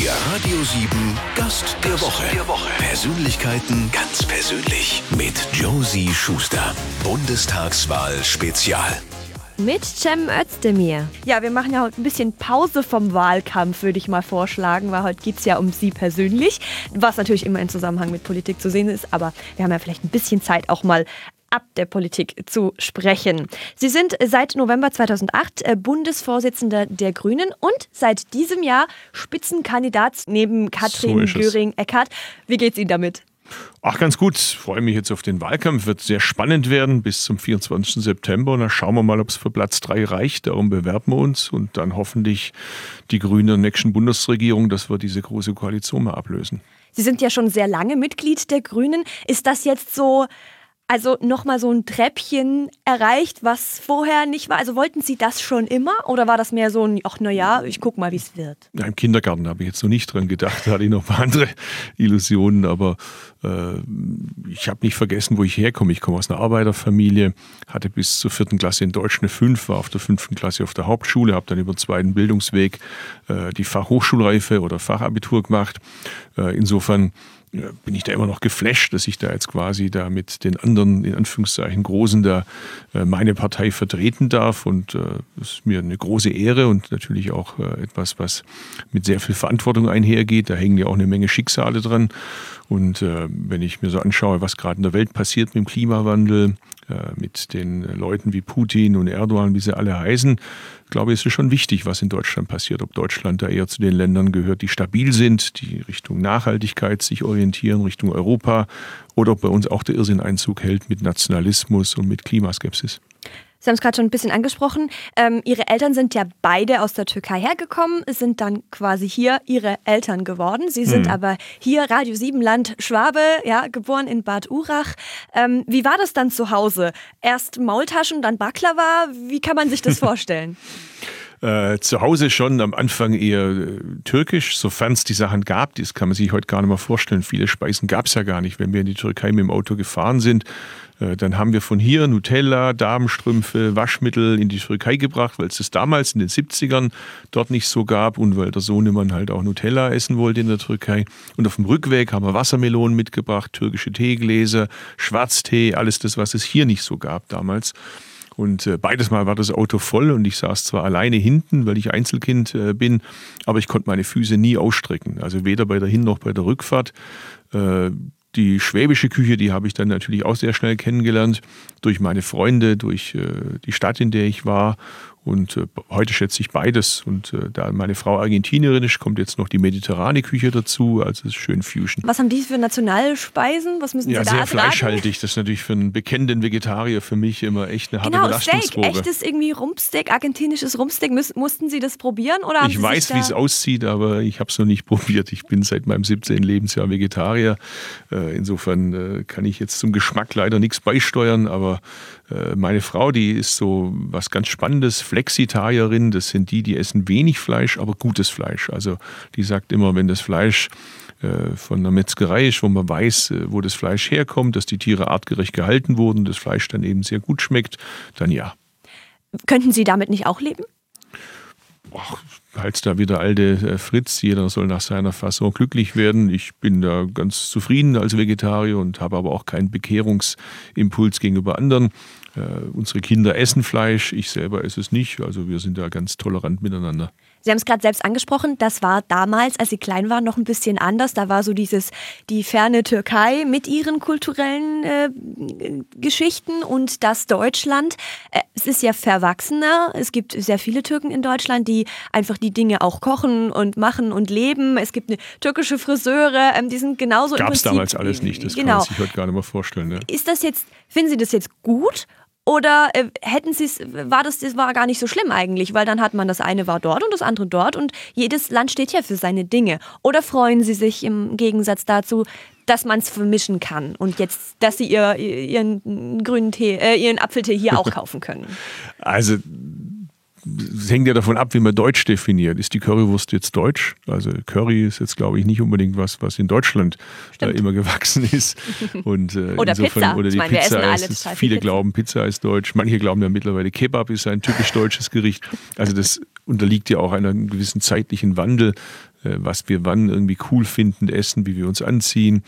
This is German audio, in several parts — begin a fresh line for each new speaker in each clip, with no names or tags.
Der Radio 7 Gast der Woche. Der Woche. Persönlichkeiten ganz persönlich mit Josie Schuster. Bundestagswahl Spezial.
Mit Cem Özdemir.
Ja, wir machen ja heute ein bisschen Pause vom Wahlkampf, würde ich mal vorschlagen, weil heute geht es ja um Sie persönlich, was natürlich immer in Zusammenhang mit Politik zu sehen ist, aber wir haben ja vielleicht ein bisschen Zeit auch mal ab der Politik zu sprechen. Sie sind seit November 2008 äh, Bundesvorsitzender der Grünen und seit diesem Jahr Spitzenkandidat neben Katrin
So.
Göring-Eckardt. Wie geht's Ihnen damit?
Ach, ganz gut. Freue mich jetzt auf den Wahlkampf. Wird sehr spannend werden bis zum 24. September. Und dann schauen wir mal, ob es für Platz 3 reicht. Darum bewerben wir uns und dann hoffentlich die Grünen in der nächsten Bundesregierung, dass wir diese große Koalition mal ablösen.
Sie sind ja schon sehr lange Mitglied der Grünen. Ist das jetzt so, also nochmal so ein Treppchen erreicht, was vorher nicht war? Also wollten Sie das schon immer oder war das mehr so ein, ach naja, ich guck mal, wie es wird?
Ja, Im Kindergarten habe ich jetzt noch nicht dran gedacht, da hatte ich noch ein paar andere Illusionen, aber äh, ich habe nicht vergessen, wo ich herkomme. Ich komme aus einer Arbeiterfamilie, hatte bis zur vierten Klasse in Deutsch eine 5, war auf der fünften Klasse auf der Hauptschule, habe dann über den zweiten Bildungsweg äh, die Fachhochschulreife oder Fachabitur gemacht. Äh, insofern bin ich da immer noch geflasht, dass ich da jetzt quasi da mit den anderen, in Anführungszeichen, Großen da äh, meine Partei vertreten darf. Und äh, das ist mir eine große Ehre und natürlich auch äh, etwas, was mit sehr viel Verantwortung einhergeht. Da hängen ja auch eine Menge Schicksale dran. Und äh, wenn ich mir so anschaue, was gerade in der Welt passiert mit dem Klimawandel, äh, mit den Leuten wie Putin und Erdogan, wie sie alle heißen, glaube ich, ist es schon wichtig, was in Deutschland passiert. Ob Deutschland da eher zu den Ländern gehört, die stabil sind, die Richtung Nachhaltigkeit sich orientieren, Richtung Europa, oder ob bei uns auch der Irrsinn Einzug hält mit Nationalismus und mit Klimaskepsis.
Sie haben es gerade schon ein bisschen angesprochen. Ähm, ihre Eltern sind ja beide aus der Türkei hergekommen, sind dann quasi hier ihre Eltern geworden. Sie sind aber hier Radio Siebenland Schwabe, ja, geboren in Bad Urach. Ähm, wie war das dann zu Hause? Erst Maultaschen, dann Baklava? Wie kann man sich das vorstellen?
Äh, zu Hause schon am Anfang eher äh, türkisch, sofern es die Sachen gab. Das kann man sich heute gar nicht mehr vorstellen. Viele Speisen gab es ja gar nicht. Wenn wir in die Türkei mit dem Auto gefahren sind, äh, dann haben wir von hier Nutella, Damenstrümpfe, Waschmittel in die Türkei gebracht, weil es das damals in den 70ern dort nicht so gab und weil der Sohnemann halt auch Nutella essen wollte in der Türkei. Und auf dem Rückweg haben wir Wassermelonen mitgebracht, türkische Teegläser, Schwarztee, alles das, was es hier nicht so gab damals. Und äh, beides Mal war das Auto voll und ich saß zwar alleine hinten, weil ich Einzelkind äh, bin, aber ich konnte meine Füße nie ausstrecken. Also weder bei der Hin- noch bei der Rückfahrt. Äh, die schwäbische Küche, die habe ich dann natürlich auch sehr schnell kennengelernt, durch meine Freunde, durch die Stadt, in der ich war. Und äh, heute schätze ich beides. Und äh, da meine Frau Argentinierin ist, kommt jetzt noch die mediterrane Küche dazu. Also es ist schön Fusion.
Was haben die für Nationalspeisen? Was müssen
Ja,
Sie da
sehr
ertragen?
fleischhaltig. Das ist natürlich für einen bekennenden Vegetarier für mich immer echt eine harte
Genau, Steak, echtes irgendwie Rumpsteak, argentinisches Rumpsteak. Müs mussten Sie das probieren oder
Ich weiß, wie es aussieht, aber ich habe es noch nicht probiert. Ich bin seit meinem 17. Lebensjahr Vegetarier. Äh, insofern äh, kann ich jetzt zum Geschmack leider nichts beisteuern, aber äh, meine Frau, die ist so was ganz Spannendes, Flexitarierin. Das sind die, die essen wenig Fleisch, aber gutes Fleisch. Also die sagt immer, wenn das Fleisch äh, von einer Metzgerei ist, wo man weiß, äh, wo das Fleisch herkommt, dass die Tiere artgerecht gehalten wurden, das Fleisch dann eben sehr gut schmeckt, dann ja.
Könnten Sie damit nicht auch leben?
ach, halt's da wieder alte äh, Fritz, jeder soll nach seiner Fasson glücklich werden. Ich bin da ganz zufrieden als Vegetarier und habe aber auch keinen Bekehrungsimpuls gegenüber anderen. Äh, unsere Kinder essen Fleisch, ich selber esse es nicht. Also wir sind da ganz tolerant miteinander.
Sie haben es gerade selbst angesprochen, das war damals, als Sie klein waren, noch ein bisschen anders. Da war so dieses, die ferne Türkei mit ihren kulturellen äh, Geschichten und das Deutschland. Äh, es ist ja verwachsener. Es gibt sehr viele Türken in Deutschland, die einfach die Dinge auch kochen und machen und leben. Es gibt eine türkische Friseure, ähm, die sind genauso
Gab es damals alles nicht, das kann
genau.
man sich heute gar nicht mehr vorstellen. Ne?
Ist das jetzt, finden Sie das jetzt gut? Oder äh, hätten Sie es, war das, das war gar nicht so schlimm eigentlich, weil dann hat man das eine war dort und das andere dort und jedes Land steht ja für seine Dinge. Oder freuen Sie sich im Gegensatz dazu, dass man es vermischen kann und jetzt, dass Sie ihr, Ihren grünen Tee, äh, Ihren Apfeltee hier auch kaufen können?
Also es hängt ja davon ab, wie man Deutsch definiert. Ist die Currywurst jetzt deutsch? Also Curry ist jetzt, glaube ich, nicht unbedingt was, was in Deutschland äh, immer gewachsen ist. Und, äh,
Oder
insofern,
Pizza.
Oder die
meine,
Pizza ist,
viel
viele
Pizza.
glauben, Pizza ist deutsch. Manche glauben ja mittlerweile, Kebab ist ein typisch deutsches Gericht. Also das unterliegt ja auch einer gewissen zeitlichen Wandel. äh, was wir wann irgendwie cool finden, essen, wie wir uns anziehen,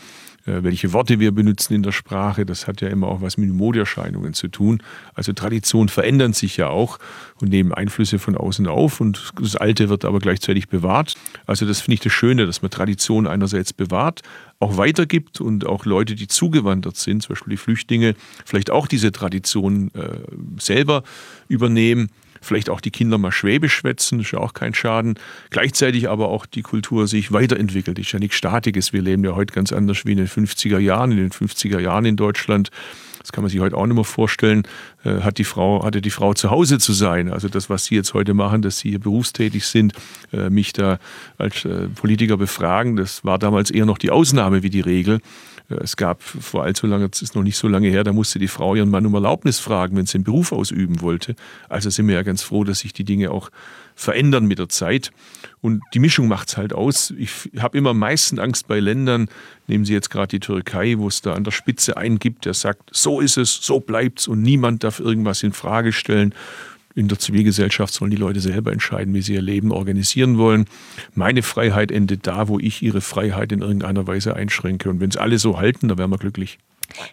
welche Worte wir benutzen in der Sprache. Das hat ja immer auch was mit Modeerscheinungen zu tun. Also Traditionen verändern sich ja auch und nehmen Einflüsse von außen auf und das Alte wird aber gleichzeitig bewahrt. Also das finde ich das Schöne, dass man Tradition einerseits bewahrt, auch weitergibt und auch Leute, die zugewandert sind, zum Beispiel die Flüchtlinge, vielleicht auch diese Tradition äh, selber übernehmen vielleicht auch die Kinder mal Schwäbisch schwätzen, ist ja auch kein Schaden. Gleichzeitig aber auch die Kultur sich weiterentwickelt, ist ja nichts Statiges. Wir leben ja heute ganz anders wie in den 50er Jahren. In den 50er Jahren in Deutschland das kann man sich heute auch nicht mehr vorstellen, äh, hat die Frau, hatte die Frau zu Hause zu sein. Also das, was Sie jetzt heute machen, dass Sie hier berufstätig sind, äh, mich da als äh, Politiker befragen, das war damals eher noch die Ausnahme wie die Regel. Es gab vor allzu lange, es ist noch nicht so lange her, da musste die Frau ihren Mann um Erlaubnis fragen, wenn sie den Beruf ausüben wollte. Also sind wir ja ganz froh, dass sich die Dinge auch verändern mit der Zeit. Und die Mischung macht es halt aus. Ich habe immer am meisten Angst bei Ländern, nehmen Sie jetzt gerade die Türkei, wo es da an der Spitze einen gibt, der sagt, so ist es, so bleibt es und niemand darf irgendwas in Frage stellen in der Zivilgesellschaft sollen die Leute selber entscheiden, wie sie ihr Leben organisieren wollen. Meine Freiheit endet da, wo ich ihre Freiheit in irgendeiner Weise einschränke. Und wenn es alle so halten, dann wären wir glücklich.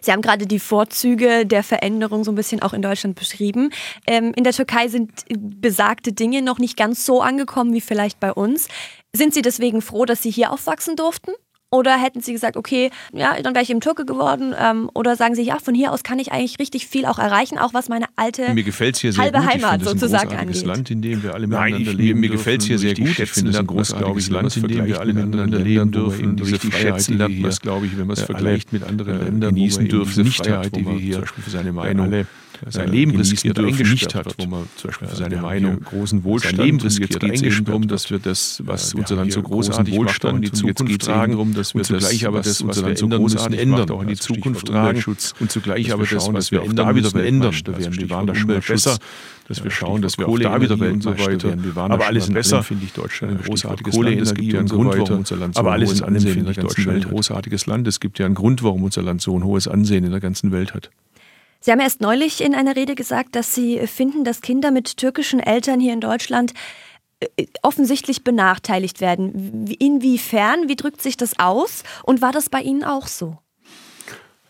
Sie haben gerade die Vorzüge der Veränderung so ein bisschen auch in Deutschland beschrieben. Ähm, in der Türkei sind besagte Dinge noch nicht ganz so angekommen wie vielleicht bei uns. Sind Sie deswegen froh, dass Sie hier aufwachsen durften? Oder hätten Sie gesagt, okay, ja, dann wäre ich eben Türke geworden? Ähm, oder sagen Sie, ja, von hier aus kann ich eigentlich richtig viel auch erreichen, auch was meine alte
mir gefällt's hier sehr
halbe
gut.
Heimat sozusagen
ein
angeht.
Land, in dem wir alle miteinander leben. Mir gefällt es hier sehr gut. Ich finde es ein großartiges Land, in dem wir alle miteinander leben dürfen. Diese Freiheit, die lernt man glaube ich, wenn man es vergleicht mit anderen Ländern, genießen dürfen, nicht Freiheit, die wir hier zum Beispiel für seine Meinung sein Leben riskiert nicht hat, wo man zum Beispiel für seine Meinung großen Wohlstand sein Leben riskiert es darum, dass wir das, was unser Land so großartig Wohlstand in die Zukunft tragen, darum, dass wir zugleich aber das, unser Land so großartig ändern, auch in die Zukunft tragen und zugleich aber das, was wir auch da wieder verändern, da werden die waren da schon mal besser, dass wir schauen, dass wir auch da wieder und so weiter. Aber alles in besser finde ich Deutschland ein großartiges Land. Es gibt ja einen Grund, warum unser Land so ein hohes Ansehen in der ganzen Welt hat. großartiges Land. Es gibt ja einen Grund, warum unser Land so ein hohes Ansehen in der ganzen Welt hat.
Sie haben erst neulich in einer Rede gesagt, dass Sie finden, dass Kinder mit türkischen Eltern hier in Deutschland äh, offensichtlich benachteiligt werden. Inwiefern? Wie drückt sich das aus? Und war das bei Ihnen auch so?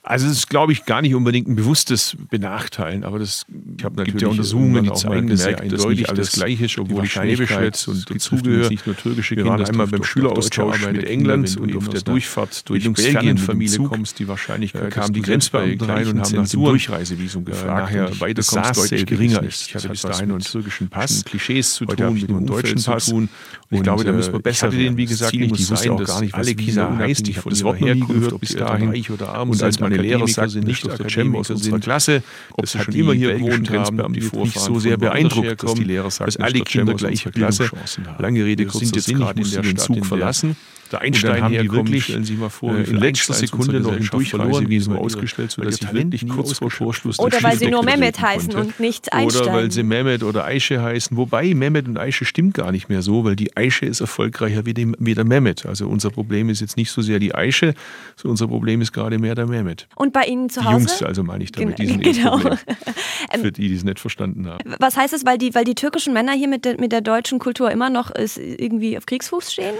Also es ist, glaube ich, gar nicht unbedingt ein bewusstes Benachteilen, aber das ich habe natürlich ja Untersuchungen, die zeigen, dass sehr eindeutig alles gleich ist, obwohl ich Schwäbisch schätze und dazugehöre. Nicht nur türkische wir waren einmal beim Schüleraustausch mit England und auf der Durchfahrt durch Belgien Familie kommst, die Wahrscheinlichkeit kamen die Grenzbeamten rein und haben nach dem Durchreisevisum gefragt. Nachher weiterkommst deutlich geringer ist. Ich hatte bis dahin einen türkischen Pass, Klischees zu tun, mit dem deutschen Pass. Und ich glaube, da müssen wir besser werden. wie gesagt, nicht sein, dass alle Kinder heißt. Ich habe das Wort nie gehört, bis dahin. Und als meine Lehrer sagten, nicht auf der Cem aus unserer Klasse, das ist schon immer hier gewohnt haben, die nicht so sehr beeindruckt, dass die Lehrer sagen, dass alle Kinder gleiche Klasse. Lange Rede, kurzer Sinn, ich musste den Zug verlassen der Einstein haben die wirklich, stellen Sie mal vor, äh, in letzter Sekunde noch im Durchreisewesen ausgestellt, sodass ich wirklich kurz vor Vorschluss
Oder weil sie nur Mehmet heißen und nicht Einstein.
Oder weil sie Mehmet oder Aische heißen. Wobei Mehmet und Aische stimmt gar nicht mehr so, weil die Aische ist erfolgreicher wie, dem, wie der Mehmet. Also unser Problem ist jetzt nicht so sehr die Aische, sondern unser Problem ist gerade mehr der Mehmet.
Und bei Ihnen zu Hause?
Die Jungs, also meine ich damit,
genau. die sind genau.
Für die, die es nicht verstanden haben.
Was heißt das, weil die, weil die türkischen Männer hier mit der, mit der deutschen Kultur immer noch irgendwie auf Kriegsfuß stehen?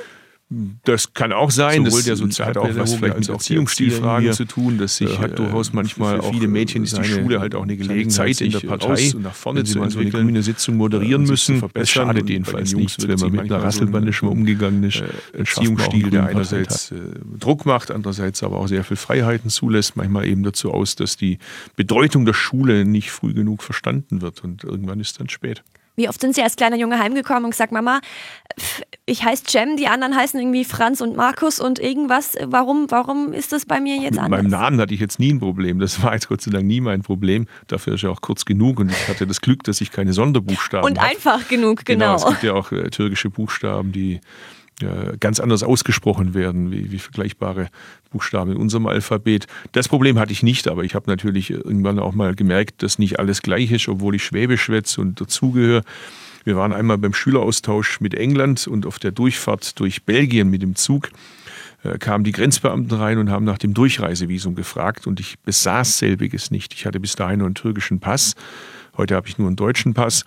Das kann auch sein. Sowohl das der hat auch was vielleicht mit Erziehungsstilfragen zu tun. Das sich, hat durchaus manchmal auch viele Mädchen ist die Schule halt auch eine Gelegenheit in der Partei nach vorne zu entwickeln. eine Sitzung moderieren müssen. Es schadet jedenfalls nicht, wenn man mit einer Rasselbande schon umgegangen ist. Erziehungsstil, der einerseits Druck macht, andererseits aber auch sehr viel Freiheiten zulässt, manchmal eben dazu aus, dass die Bedeutung der Schule nicht früh genug verstanden wird und irgendwann ist dann spät.
Wie oft sind Sie als kleiner Junge heimgekommen und gesagt, Mama, ich heiße Cem, die anderen heißen irgendwie Franz und Markus und irgendwas. Warum, warum ist das bei mir jetzt
anders?
Mit
meinem Namen hatte ich jetzt nie ein Problem. Das war jetzt Gott sei Dank nie mein Problem. Dafür ist ja auch kurz genug und ich hatte das Glück, dass ich keine Sonderbuchstaben habe.
Und einfach genug, genau.
genau. Es gibt ja auch äh, türkische Buchstaben, die ganz anders ausgesprochen werden, wie, wie vergleichbare Buchstaben in unserem Alphabet. Das Problem hatte ich nicht, aber ich habe natürlich irgendwann auch mal gemerkt, dass nicht alles gleich ist, obwohl ich Schwäbisch schwätze und dazugehöre. Wir waren einmal beim Schüleraustausch mit England und auf der Durchfahrt durch Belgien mit dem Zug äh, kamen die Grenzbeamten rein und haben nach dem Durchreisevisum gefragt und ich besaß selbiges nicht. Ich hatte bis dahin nur einen türkischen Pass Heute habe ich nur einen deutschen Pass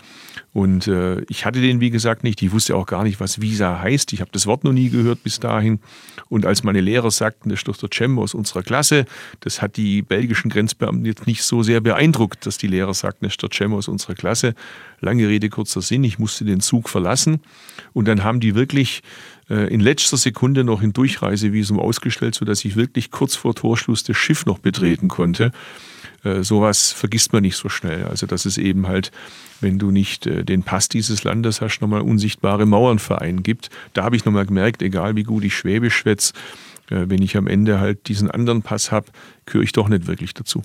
und äh, ich hatte den, wie gesagt, nicht. Ich wusste auch gar nicht, was Visa heißt. Ich habe das Wort noch nie gehört bis dahin. Und als meine Lehrer sagten, das ist der Cem aus unserer Klasse, das hat die belgischen Grenzbeamten jetzt nicht so sehr beeindruckt, dass die Lehrer sagten, das ist der Cem aus unserer Klasse. Lange Rede, kurzer Sinn, ich musste den Zug verlassen. Und dann haben die wirklich in letzter Sekunde noch ein Durchreisevisum ausgestellt, sodass ich wirklich kurz vor Torschluss das Schiff noch betreten konnte. Äh, sowas vergisst man nicht so schnell. Also dass es eben halt, wenn du nicht äh, den Pass dieses Landes hast, nochmal unsichtbare Mauern für einen gibt. Da habe ich nochmal gemerkt, egal wie gut ich Schwäbisch schwätze, äh, wenn ich am Ende halt diesen anderen Pass habe, gehöre ich doch nicht wirklich dazu.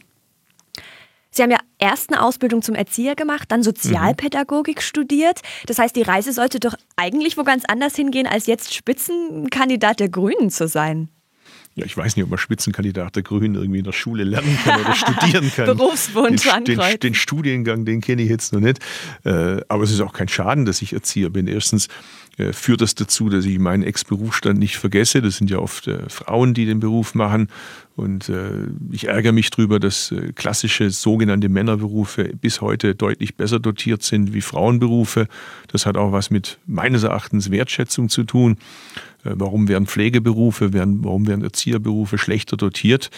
Sie haben ja erst eine Ausbildung zum Erzieher gemacht, dann Sozialpädagogik mhm. studiert. Das heißt, die Reise sollte doch eigentlich wo ganz anders hingehen, als jetzt Spitzenkandidat der Grünen zu sein
ja, ich weiß nicht, ob man Spitzenkandidat der Grünen irgendwie in der Schule lernen kann oder studieren kann.
Berufswunsch
den, den, den, Studiengang, den kenne ich jetzt noch nicht. Äh, aber es ist auch kein Schaden, dass ich Erzieher bin. Erstens führt das dazu, dass ich meinen Ex-Berufsstand nicht vergesse. Das sind ja oft äh, Frauen, die den Beruf machen. Und ich ärgere mich darüber, dass klassische sogenannte Männerberufe bis heute deutlich besser dotiert sind wie Frauenberufe. Das hat auch was mit meines Erachtens Wertschätzung zu tun. Äh, warum werden Pflegeberufe, warum werden Erzieherberufe schlechter dotiert?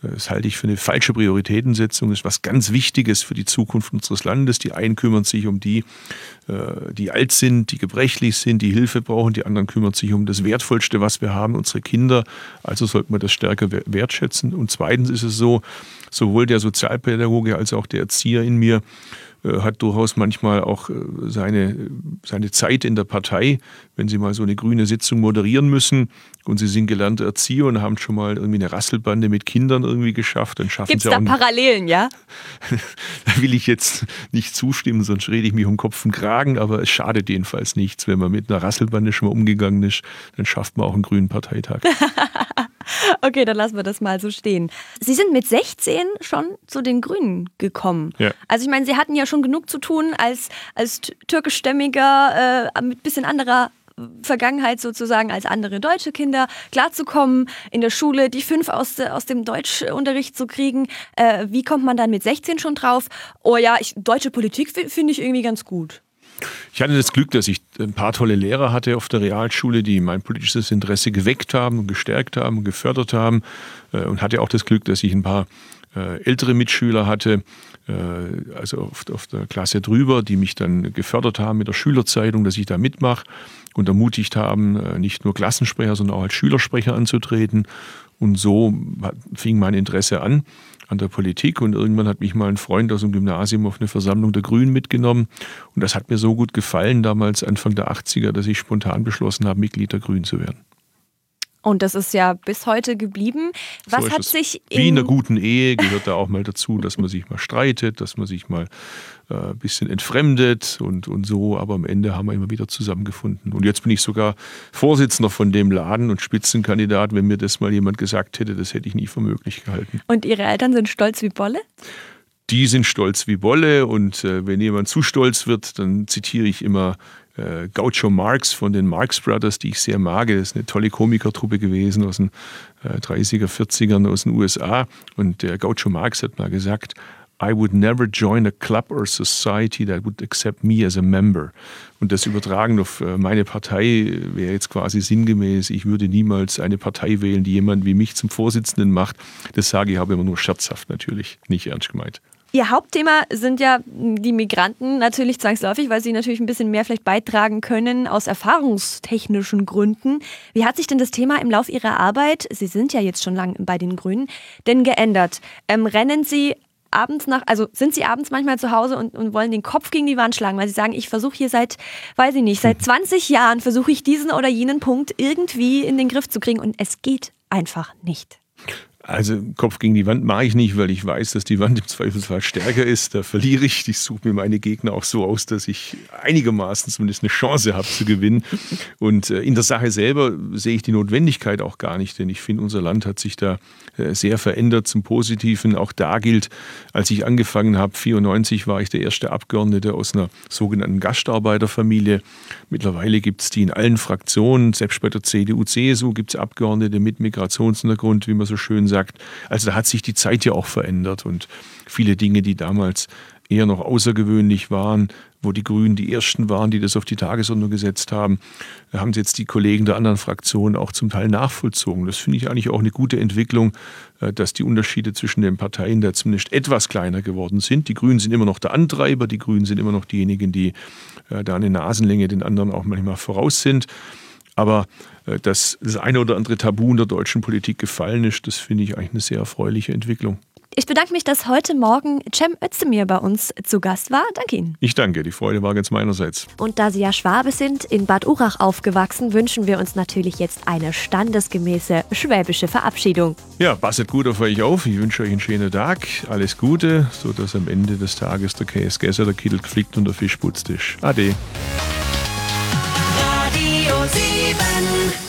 Das halte ich für eine falsche Prioritätensetzung. Das ist was ganz Wichtiges für die Zukunft unseres Landes. Die einen kümmern sich um die, äh, die alt sind, die gebrechlich sind, die Hilfe brauchen. Die anderen kümmern sich um das Wertvollste, was wir haben, unsere Kinder. Also sollte man das stärker wertschätzen. Und zweitens ist es so, sowohl der Sozialpädagoge als auch der Erzieher in mir hat durchaus manchmal auch äh, seine, seine Zeit in der Partei, wenn Sie mal so eine grüne Sitzung moderieren müssen und Sie sind gelernte Erzieher und haben schon mal irgendwie eine Rasselbande mit Kindern irgendwie geschafft, dann schaffen
Gibt's
Sie auch...
Gibt es da Parallelen, ja?
da will ich jetzt nicht zustimmen, sonst rede ich mich um Kopf und Kragen, aber es schadet jedenfalls nichts, wenn man mit einer Rasselbande schon mal umgegangen ist, dann schafft man auch einen grünen Parteitag.
Okay, dann lassen wir das mal so stehen. Sie sind mit 16 schon zu den Grünen gekommen. Ja. Also ich meine, Sie hatten ja schon genug zu tun als, als türkischstämmiger, äh, mit bisschen anderer Vergangenheit sozusagen als andere deutsche Kinder klarzukommen, in der Schule die fünf aus, aus dem Deutschunterricht zu kriegen. Äh, wie kommt man dann mit 16 schon drauf? Oh ja, ich, deutsche Politik finde ich irgendwie ganz gut.
Ich hatte das Glück, dass ich ein paar tolle Lehrer hatte auf der Realschule, die mein politisches Interesse geweckt haben gestärkt haben gefördert haben. Äh, und hatte auch das Glück, dass ich ein paar äh, ältere Mitschüler hatte, äh, also auf, auf der Klasse drüber, die mich dann gefördert haben mit der Schülerzeitung, dass ich da mitmache und ermutigt haben, nicht nur Klassensprecher, sondern auch als Schülersprecher anzutreten. Und so fing mein Interesse an an der Politik und irgendwann hat mich mal ein Freund aus dem Gymnasium auf eine Versammlung der Grünen mitgenommen und das hat mir so gut gefallen damals Anfang der 80er, dass ich spontan beschlossen habe, Mitglied der Grünen zu werden.
Und das ist ja bis heute geblieben. Was so hat sich
in Wie in einer guten Ehe gehört da auch mal dazu, dass man sich mal streitet, dass man sich mal äh, ein bisschen entfremdet und, und so, aber am Ende haben wir immer wieder zusammengefunden. Und jetzt bin ich sogar Vorsitzender von dem Laden und Spitzenkandidat. Wenn mir das mal jemand gesagt hätte, das hätte ich nie für möglich gehalten.
Und Ihre Eltern sind stolz wie Bolle?
Die sind stolz wie Bolle und äh, wenn jemand zu stolz wird, dann zitiere ich immer äh, Gaucho Marx von den Marx Brothers, die ich sehr mag. Das ist eine tolle Komikertruppe gewesen aus den äh, 30er, 40ern aus den USA. Und der Gaucho Marx hat mal gesagt, I would never join a club or society that would accept me as a member. Und das übertragen auf äh, meine Partei wäre jetzt quasi sinngemäß, ich würde niemals eine Partei wählen, die jemand wie mich zum Vorsitzenden macht. Das sage ich aber immer nur scherzhaft natürlich, nicht ernst gemeint.
Ihr Hauptthema sind ja die Migranten natürlich zwangsläufig, weil sie natürlich ein bisschen mehr vielleicht beitragen können aus erfahrungstechnischen Gründen. Wie hat sich denn das Thema im Laufe Ihrer Arbeit, Sie sind ja jetzt schon lange bei den Grünen, denn geändert? Ähm, rennen Sie abends nach, also sind Sie abends manchmal zu Hause und, und wollen den Kopf gegen die Wand schlagen, weil Sie sagen, ich versuche hier seit, weiß ich nicht, seit 20 Jahren versuche ich diesen oder jenen Punkt irgendwie in den Griff zu kriegen und es geht einfach nicht.
Also Kopf gegen die Wand mache ich nicht, weil ich weiß, dass die Wand im Zweifelsfall stärker ist. Da verliere ich. Ich suche mir meine Gegner auch so aus, dass ich einigermaßen zumindest eine Chance habe zu gewinnen. Und äh, in der Sache selber sehe ich die Notwendigkeit auch gar nicht, denn ich finde, unser Land hat sich da äh, sehr verändert zum Positiven. Auch da gilt, als ich angefangen habe, 94 war ich der erste Abgeordnete aus einer sogenannten Gastarbeiterfamilie. Mittlerweile gibt es die in allen Fraktionen, selbst bei der CDU, CSU gibt es Abgeordnete mit Migrationshintergrund, wie man so schön sagt gesagt. Also da hat sich die Zeit ja auch verändert und viele Dinge, die damals eher noch außergewöhnlich waren, wo die Grünen die ersten waren, die das auf die Tagesordnung gesetzt haben, haben jetzt die Kollegen der anderen Fraktionen auch zum Teil nachvollzogen. Das finde ich eigentlich auch eine gute Entwicklung, äh, dass die Unterschiede zwischen den Parteien da zumindest etwas kleiner geworden sind. Die Grünen sind immer noch der Antreiber, die Grünen sind immer noch diejenigen, die äh, da eine Nasenlänge den anderen auch manchmal voraus sind. Aber äh, dass das eine oder andere Tabu in der deutschen Politik gefallen ist, das finde ich eigentlich eine sehr erfreuliche Entwicklung.
Ich bedanke mich, dass heute Morgen Cem Özdemir bei uns zu Gast war. Danke Ihnen.
Ich danke, die Freude war ganz meinerseits.
Und da Sie ja Schwabe sind, in Bad Urach aufgewachsen, wünschen wir uns natürlich jetzt eine standesgemäße schwäbische Verabschiedung.
Ja, passet gut auf euch auf. Ich wünsche euch einen schönen Tag. Alles Gute, sodass am Ende des Tages der Käse gegessen, der Kittel geflickt und der Fisch putzt ist. Ade. 7